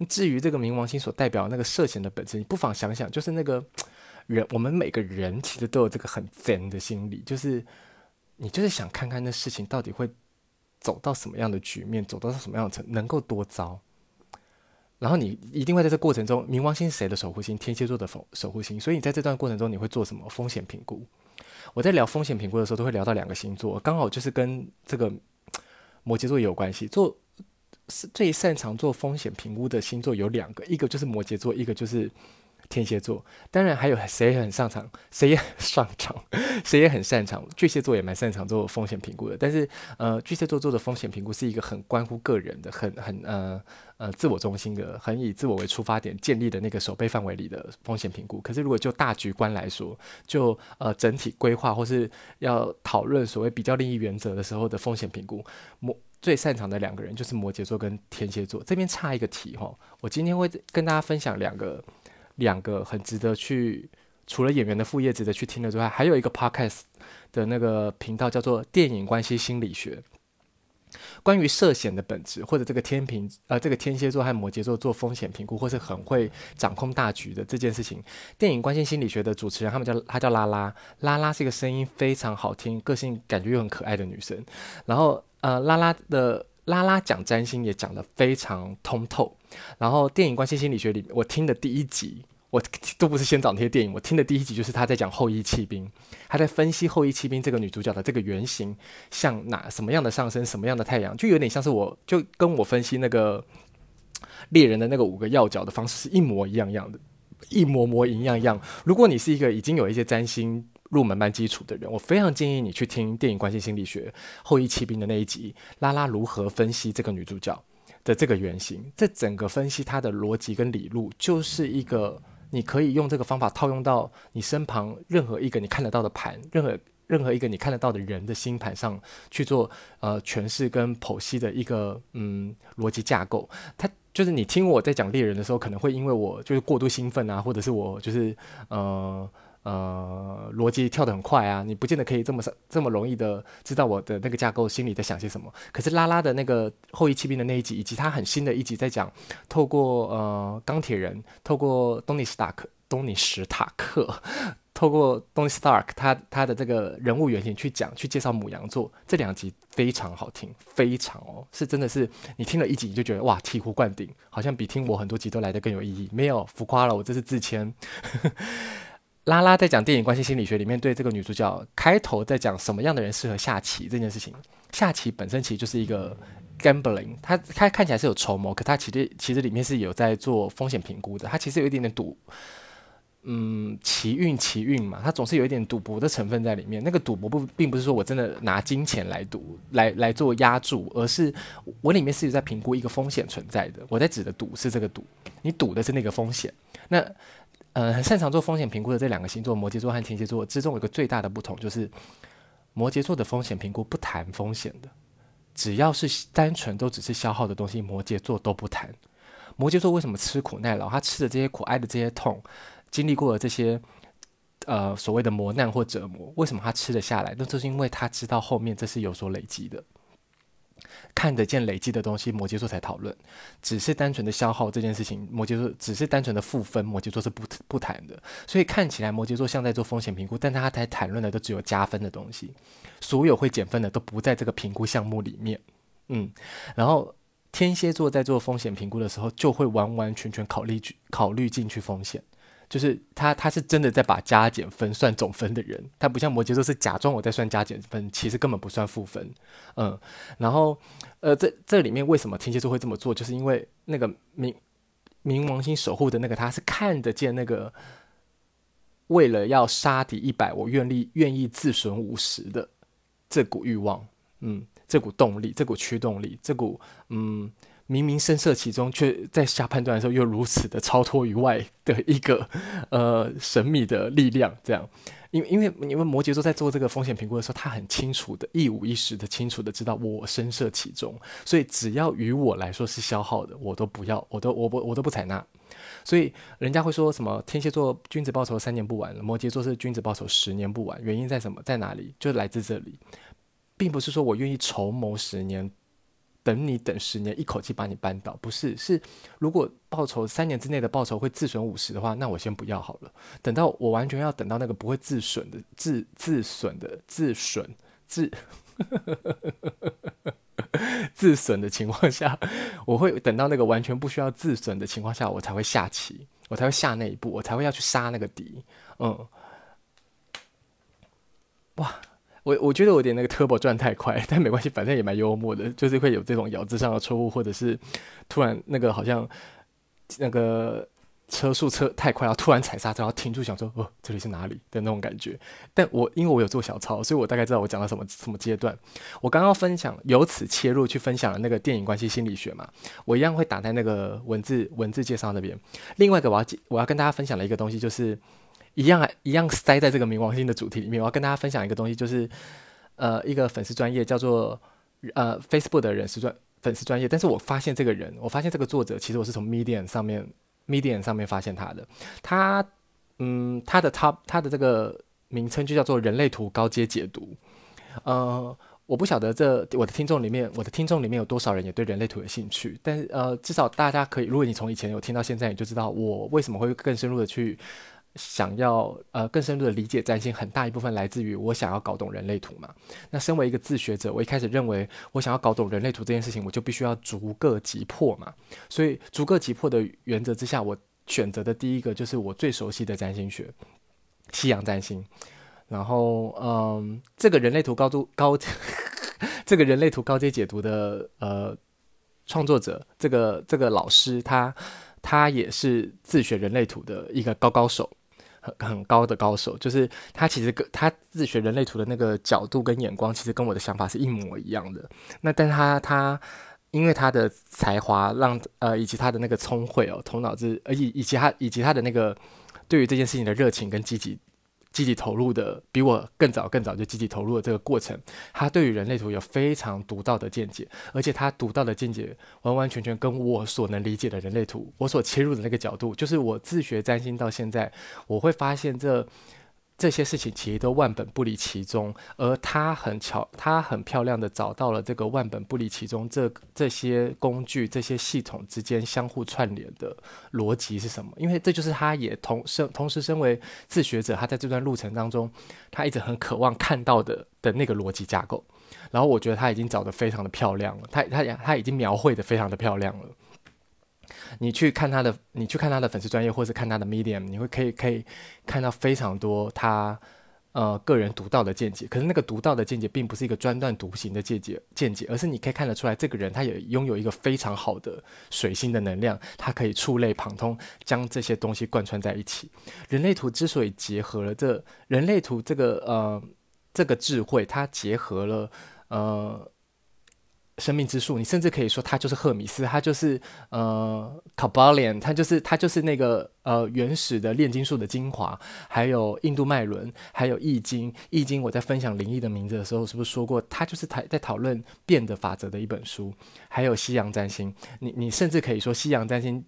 S1: 至于这个冥王星所代表那个涉险的本质，你不妨想想，就是那个人，我们每个人其实都有这个很贱的心理，就是你就是想看看那事情到底会。走到什么样的局面，走到什么样的程，能够多糟？然后你一定会在这过程中，冥王星是谁的守护星？天蝎座的守守护星。所以你在这段过程中，你会做什么风险评估？我在聊风险评估的时候，都会聊到两个星座，刚好就是跟这个摩羯座有关系。做是最擅长做风险评估的星座有两个，一个就是摩羯座，一个就是。天蝎座，当然还有谁很擅长，谁也很擅长，谁也很擅长。巨蟹座也蛮擅长做风险评估的，但是呃，巨蟹座做的风险评估是一个很关乎个人的，很很呃呃自我中心的，很以自我为出发点建立的那个守备范围里的风险评估。可是如果就大局观来说，就呃整体规划或是要讨论所谓比较利益原则的时候的风险评估，摩最擅长的两个人就是摩羯座跟天蝎座。这边差一个题哈，我今天会跟大家分享两个。两个很值得去，除了演员的副业值得去听的之外，还有一个 podcast 的那个频道叫做《电影关系心理学》，关于涉险的本质，或者这个天平呃，这个天蝎座和摩羯座做风险评估，或是很会掌控大局的这件事情。电影关系心理学的主持人，他们叫他叫拉拉，拉拉是一个声音非常好听，个性感觉又很可爱的女生。然后呃，拉拉的。拉拉讲占星也讲得非常通透，然后电影关系心理学里，我听的第一集，我都不是先找那些电影，我听的第一集就是他在讲后翼弃兵，他在分析后翼弃兵这个女主角的这个原型像哪什么样的上升，什么样的太阳，就有点像是我就跟我分析那个猎人的那个五个要角的方式是一模一样样的，一模模一样样。如果你是一个已经有一些占星。入门班基础的人，我非常建议你去听电影关系心理学后裔骑兵的那一集，拉拉如何分析这个女主角的这个原型。这整个分析她的逻辑跟理路，就是一个你可以用这个方法套用到你身旁任何一个你看得到的盘，任何任何一个你看得到的人的星盘上去做呃诠释跟剖析的一个嗯逻辑架构。它就是你听我在讲猎人的时候，可能会因为我就是过度兴奋啊，或者是我就是呃。呃，逻辑跳得很快啊，你不见得可以这么这么容易的知道我的那个架构心里在想些什么。可是拉拉的那个后裔弃兵的那一集，以及他很新的一集在讲，透过呃钢铁人，透过东尼史塔克，东尼史塔克，透过东尼史塔克，他他的这个人物原型去讲，去介绍母羊座，这两集非常好听，非常哦，是真的是你听了一集你就觉得哇醍醐灌顶，好像比听我很多集都来得更有意义。没有浮夸了，我这是自谦。拉拉在讲电影关系心理学里面，对这个女主角开头在讲什么样的人适合下棋这件事情。下棋本身其实就是一个 gambling，它它看起来是有筹谋，可它其实其实里面是有在做风险评估的。它其实有一点点赌，嗯，棋运棋运嘛，它总是有一点赌博的成分在里面。那个赌博不并不是说我真的拿金钱来赌，来来做押注，而是我里面是有在评估一个风险存在的。我在指的赌是这个赌，你赌的是那个风险。那呃，很擅长做风险评估的这两个星座，摩羯座和天蝎座之中有一个最大的不同，就是摩羯座的风险评估不谈风险的，只要是单纯都只是消耗的东西，摩羯座都不谈。摩羯座为什么吃苦耐劳？他吃的这些苦，挨的这些痛，经历过了这些呃所谓的磨难或折磨，为什么他吃得下来？那就是因为他知道后面这是有所累积的。看得见累积的东西，摩羯座才讨论；只是单纯的消耗这件事情，摩羯座只是单纯的负分，摩羯座是不不谈的。所以看起来摩羯座像在做风险评估，但他才谈论的都只有加分的东西，所有会减分的都不在这个评估项目里面。嗯，然后天蝎座在做风险评估的时候，就会完完全全考虑去考虑进去风险。就是他，他是真的在把加减分算总分的人，他不像摩羯座是假装我在算加减分，其实根本不算负分，嗯，然后，呃，这这里面为什么天蝎座会这么做？就是因为那个冥冥王星守护的那个他是看得见那个，为了要杀敌一百，我愿意愿意自损五十的这股欲望，嗯，这股动力，这股驱动力，这股嗯。明明身涉其中，却在下判断的时候又如此的超脱于外的一个 呃神秘的力量，这样，因为因为因为摩羯座在做这个风险评估的时候，他很清楚的一五一十的清楚的知道我身涉其中，所以只要于我来说是消耗的，我都不要，我都我不我都不采纳。所以人家会说什么天蝎座君子报仇三年不晚，摩羯座是君子报仇十年不晚，原因在什么？在哪里？就来自这里，并不是说我愿意筹谋十年。等你等十年，一口气把你扳倒，不是？是如果报酬三年之内的报酬会自损五十的话，那我先不要好了。等到我完全要等到那个不会自损的自自损的自损自 自损的情况下，我会等到那个完全不需要自损的情况下，我才会下棋，我才会下那一步，我才会要去杀那个敌。嗯，哇。我我觉得我点那个 turbo 转太快，但没关系，反正也蛮幽默的，就是会有这种咬字上的错误，或者是突然那个好像那个车速车太快，然后突然踩刹车，然后停住，想说哦，这里是哪里的那种感觉。但我因为我有做小抄，所以我大概知道我讲到什么什么阶段。我刚刚分享由此切入去分享了那个电影关系心理学嘛，我一样会打在那个文字文字介绍那边。另外一个我要我要跟大家分享的一个东西就是。一样一样塞在这个冥王星的主题里面。我要跟大家分享一个东西，就是呃，一个粉丝专业叫做呃 Facebook 的人是专粉丝专业。但是我发现这个人，我发现这个作者，其实我是从 Medium 上面 Medium 上面发现他的。他嗯，他的他他的这个名称就叫做人类图高阶解读。呃，我不晓得这我的听众里面，我的听众里面有多少人也对人类图有兴趣。但是呃，至少大家可以，如果你从以前有听到现在，你就知道我为什么会更深入的去。想要呃更深入的理解占星，很大一部分来自于我想要搞懂人类图嘛。那身为一个自学者，我一开始认为我想要搞懂人类图这件事情，我就必须要逐个击破嘛。所以逐个击破的原则之下，我选择的第一个就是我最熟悉的占星学——西洋占星。然后嗯，这个人类图高度高，这个人类图高阶解读的呃创作者，这个这个老师他他也是自学人类图的一个高高手。很很高的高手，就是他其实跟他自学人类图的那个角度跟眼光，其实跟我的想法是一模一样的。那但他他因为他的才华让呃以及他的那个聪慧哦，头脑子呃以以及他以及他的那个对于这件事情的热情跟积极。积极投入的，比我更早更早就积极投入的这个过程，他对于人类图有非常独到的见解，而且他独到的见解完完全全跟我所能理解的人类图，我所切入的那个角度，就是我自学占星到现在，我会发现这这些事情其实都万本不离其中，而他很巧，他很漂亮的找到了这个万本不离其中，这这些工具、这些系统之间相互串联的逻辑是什么？因为这就是他也同身同时身为自学者，他在这段路程当中，他一直很渴望看到的的那个逻辑架构。然后我觉得他已经找得非常的漂亮了，他他他已经描绘得非常的漂亮了。你去看他的，你去看他的粉丝专业，或是看他的 Medium，你会可以可以看到非常多他呃个人独到的见解。可是那个独到的见解，并不是一个专断独行的见解见解，而是你可以看得出来，这个人他也拥有一个非常好的水星的能量，他可以触类旁通，将这些东西贯穿在一起。人类图之所以结合了这人类图这个呃这个智慧，它结合了呃。生命之树，你甚至可以说它就是赫米斯，它就是呃，Kybalion，它就是它就是那个呃原始的炼金术的精华，还有印度脉轮，还有易经。易经我在分享灵异的名字的时候，是不是说过它就是在在讨论变的法则的一本书？还有西洋占星，你你甚至可以说西洋占星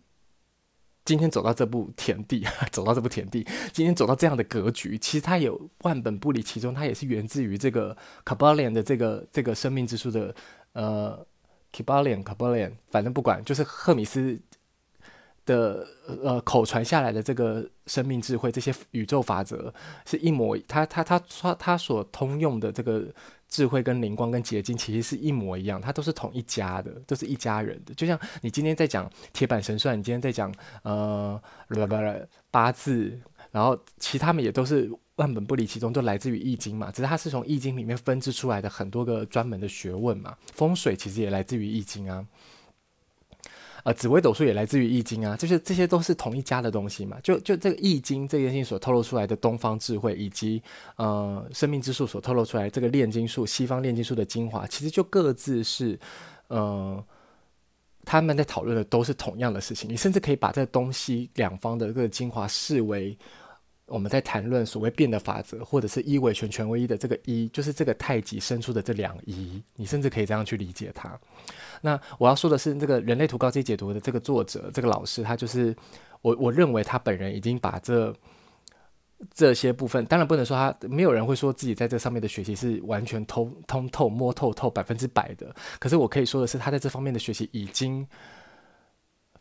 S1: 今天走到这步田地，走到这步田地，今天走到这样的格局，其实它有万本不离其中，它也是源自于这个 Kybalion 的这个这个生命之树的。呃，Kybalion，Kybalion，反正不管，就是赫米斯的呃口传下来的这个生命智慧，这些宇宙法则是一模，他他他他他所通用的这个智慧跟灵光跟结晶，其实是一模一样，他都是同一家的，都是一家人的。就像你今天在讲铁板神算，你今天在讲呃八字，然后其他们也都是。万本不离其宗，都来自于易经嘛，只是它是从易经里面分支出来的很多个专门的学问嘛。风水其实也来自于易经啊，呃，紫微斗数也来自于易经啊，就是这些都是同一家的东西嘛。就就这个易经这件事情所透露出来的东方智慧，以及呃生命之树所透露出来这个炼金术，西方炼金术的精华，其实就各自是呃他们在讨论的都是同样的事情。你甚至可以把这东西两方的这个精华视为。我们在谈论所谓变的法则，或者是一为全，全为一的这个一，就是这个太极生出的这两仪，你甚至可以这样去理解它。那我要说的是，这个人类图高阶解读的这个作者，这个老师，他就是我，我认为他本人已经把这这些部分，当然不能说他没有人会说自己在这上面的学习是完全通通透摸透透百分之百的，可是我可以说的是，他在这方面的学习已经。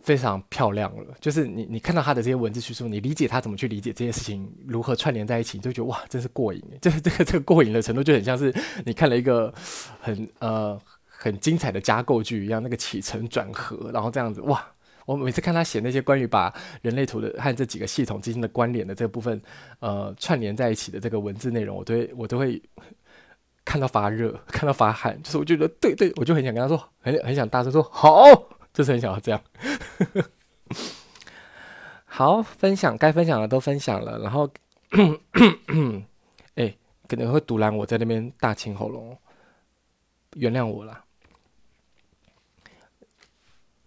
S1: 非常漂亮了，就是你你看到他的这些文字叙述，你理解他怎么去理解这些事情如何串联在一起，你就觉得哇，真是过瘾！就是这个这个过瘾的程度，就很像是你看了一个很呃很精彩的加构剧一样，那个起承转合，然后这样子哇！我每次看他写那些关于把人类图的和这几个系统之间的关联的这个部分呃串联在一起的这个文字内容，我都会我都会看到发热，看到发汗，就是我觉得对对，我就很想跟他说，很很想大声说好。就是很想要这样，好，分享该分享的都分享了，然后，哎，可能会阻拦我在那边大清喉咙，原谅我啦。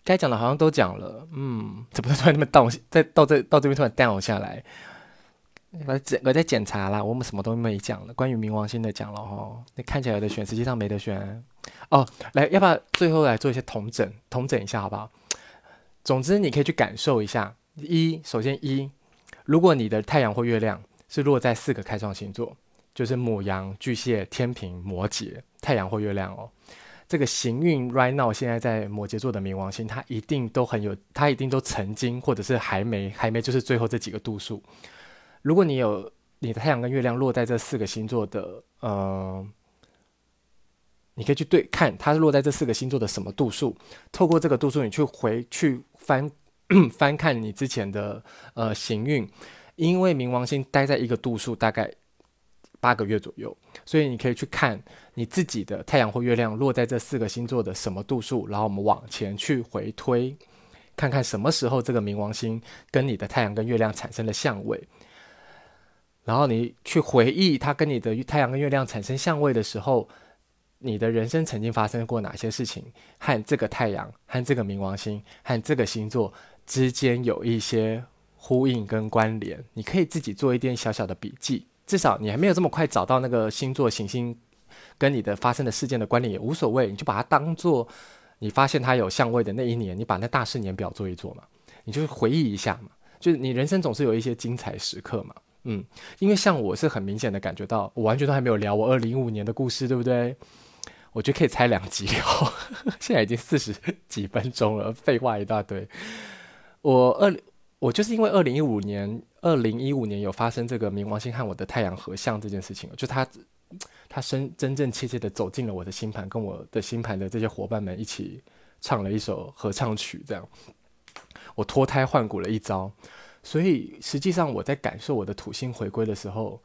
S1: 该讲的好像都讲了，嗯，怎么突然那么倒，再到这到这边突然 down 下来？我在我在检查啦，我们什么都没讲了，关于冥王星的讲了哈，那看起来有的选，实际上没得选。哦，来，要不要最后来做一些统整，统整一下好不好？总之，你可以去感受一下。一，首先一，如果你的太阳或月亮是落在四个开创星座，就是母羊、巨蟹、天秤、摩羯，太阳或月亮哦，这个行运 right now 现在在摩羯座的冥王星，它一定都很有，它一定都曾经或者是还没，还没就是最后这几个度数。如果你有你的太阳跟月亮落在这四个星座的，呃。你可以去对看它是落在这四个星座的什么度数，透过这个度数，你去回去翻 翻看你之前的呃行运，因为冥王星待在一个度数大概八个月左右，所以你可以去看你自己的太阳或月亮落在这四个星座的什么度数，然后我们往前去回推，看看什么时候这个冥王星跟你的太阳跟月亮产生了相位，然后你去回忆它跟你的太阳跟月亮产生相位的时候。你的人生曾经发生过哪些事情，和这个太阳、和这个冥王星、和这个星座之间有一些呼应跟关联？你可以自己做一点小小的笔记，至少你还没有这么快找到那个星座行星跟你的发生的事件的关联也无所谓，你就把它当做你发现它有相位的那一年，你把那大事年表做一做嘛，你就回忆一下嘛，就是你人生总是有一些精彩时刻嘛。嗯，因为像我是很明显的感觉到，我完全都还没有聊我二零一五年的故事，对不对？我觉得可以拆两集聊，现在已经四十几分钟了，废话一大堆。我二，我就是因为二零一五年，二零一五年有发生这个冥王星和我的太阳合相这件事情，就他，他真真正切切的走进了我的星盘，跟我的星盘的这些伙伴们一起唱了一首合唱曲，这样，我脱胎换骨了一遭。所以实际上我在感受我的土星回归的时候，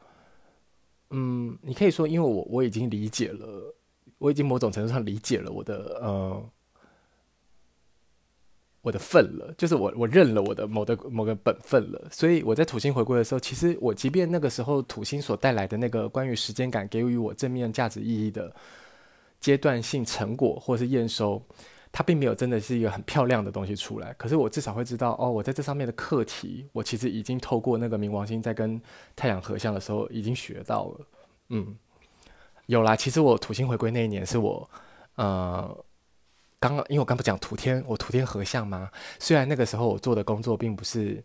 S1: 嗯，你可以说，因为我我已经理解了，我已经某种程度上理解了我的呃我的份了，就是我我认了我的某的某个本分了。所以我在土星回归的时候，其实我即便那个时候土星所带来的那个关于时间感给予我正面价值意义的阶段性成果或是验收。它并没有真的是一个很漂亮的东西出来，可是我至少会知道，哦，我在这上面的课题，我其实已经透过那个冥王星在跟太阳合相的时候已经学到了。嗯，有啦，其实我土星回归那一年是我，呃，刚刚因为我刚不讲土天，我土天合相吗？虽然那个时候我做的工作并不是。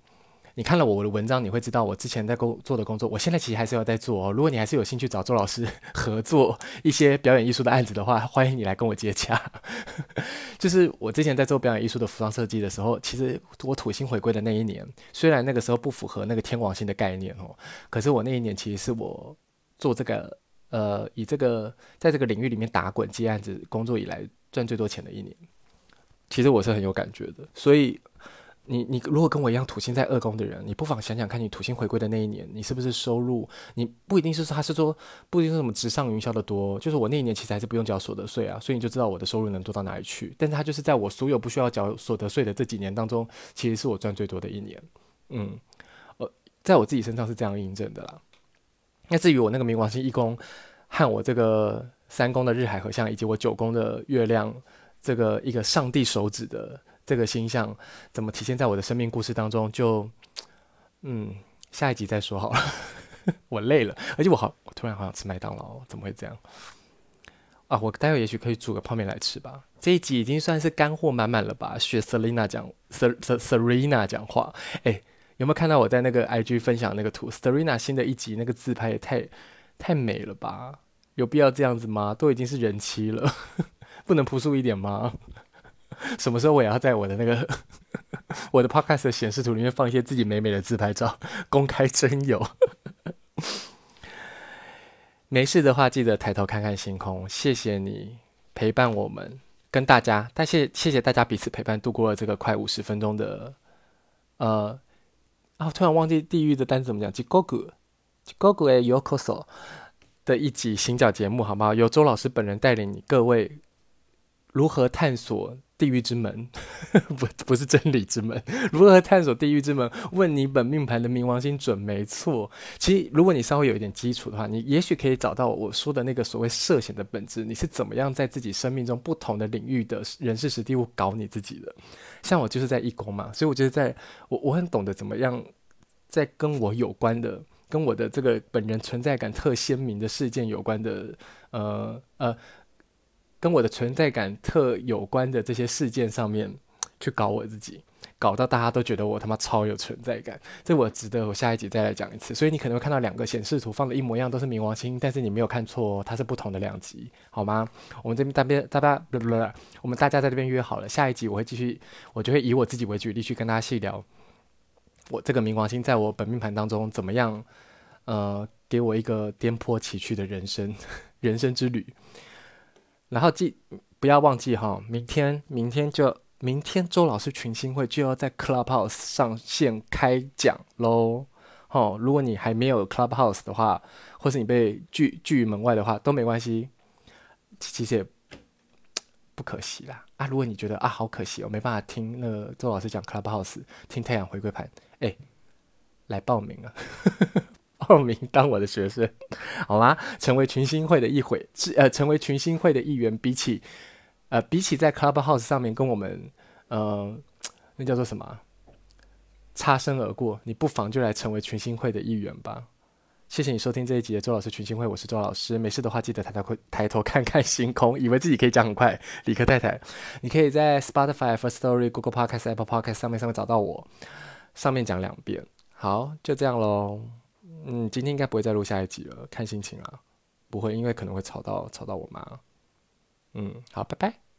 S1: 你看了我的文章，你会知道我之前在工做的工作，我现在其实还是要在做哦。如果你还是有兴趣找周老师合作一些表演艺术的案子的话，欢迎你来跟我接洽。就是我之前在做表演艺术的服装设计的时候，其实我土星回归的那一年，虽然那个时候不符合那个天王星的概念哦，可是我那一年其实是我做这个呃，以这个在这个领域里面打滚接案子工作以来赚最多钱的一年。其实我是很有感觉的，所以。你你如果跟我一样土星在二宫的人，你不妨想想看，你土星回归的那一年，你是不是收入？你不一定是说他是说不一定是什么直上云霄的多，就是我那一年其实还是不用缴所得税啊，所以你就知道我的收入能多到哪里去。但是他就是在我所有不需要缴所得税的这几年当中，其实是我赚最多的一年。嗯，呃，在我自己身上是这样印证的啦。那至于我那个冥王星一宫和我这个三宫的日海合相，以及我九宫的月亮这个一个上帝手指的。这个星象怎么体现在我的生命故事当中？就，嗯，下一集再说好了。我累了，而且我好，我突然好想吃麦当劳，怎么会这样？啊，我待会也许可以煮个泡面来吃吧。这一集已经算是干货满满了吧？学 Selina 讲，Serena 讲话。哎，有没有看到我在那个 IG 分享那个图？Serena 新的一集那个自拍也太太美了吧？有必要这样子吗？都已经是人妻了，不能朴素一点吗？什么时候我也要在我的那个 我的 podcast 的显示图里面放一些自己美美的自拍照，公开征友。没事的话，记得抬头看看星空。谢谢你陪伴我们，跟大家，但谢谢谢大家彼此陪伴，度过了这个快五十分钟的呃啊，突然忘记地狱的单词怎么讲，吉哥哥，吉哥哥诶，Yokoso 的一集行脚节目，好吗？由周老师本人带领你各位如何探索。地狱之门，不不是真理之门。如何探索地狱之门？问你本命盘的冥王星准没错。其实，如果你稍微有一点基础的话，你也许可以找到我说的那个所谓涉险的本质。你是怎么样在自己生命中不同的领域的人事实地物搞你自己的？像我就是在义工嘛，所以我觉得在我我很懂得怎么样在跟我有关的、跟我的这个本人存在感特鲜明的事件有关的，呃呃。跟我的存在感特有关的这些事件上面去搞我自己，搞到大家都觉得我他妈超有存在感，这我值得我下一集再来讲一次。所以你可能会看到两个显示图放的一模一样，都是冥王星，但是你没有看错，它是不同的两集，好吗？我们这边大边大家，我们大家在这边约好了，下一集我会继续，我就会以我自己为举例去跟大家细聊，我这个冥王星在我本命盘当中怎么样，呃，给我一个颠簸崎岖的人生人生之旅。然后记不要忘记哈，明天明天就明天周老师群星会就要在 Clubhouse 上线开讲喽。哦，如果你还没有 Clubhouse 的话，或是你被拒拒于门外的话，都没关系，其实也 不可惜啦。啊，如果你觉得啊好可惜，我没办法听那个周老师讲 Clubhouse，听太阳回归盘，哎，来报名啊！报名当我的学生，好吗？成为群星会的一会，呃，成为群星会的一员，比起，呃，比起在 Clubhouse 上面跟我们，呃，那叫做什么，擦身而过，你不妨就来成为群星会的一员吧。谢谢你收听这一集的周老师群星会，我是周老师。没事的话，记得抬头抬头看看星空，以为自己可以讲很快。理科太太，你可以在 Spotify、First Story、Google Podcast、Apple Podcast 上面上面找到我，上面讲两遍。好，就这样喽。嗯，今天应该不会再录下一集了，看心情啊。不会，因为可能会吵到吵到我妈。嗯，好，拜拜。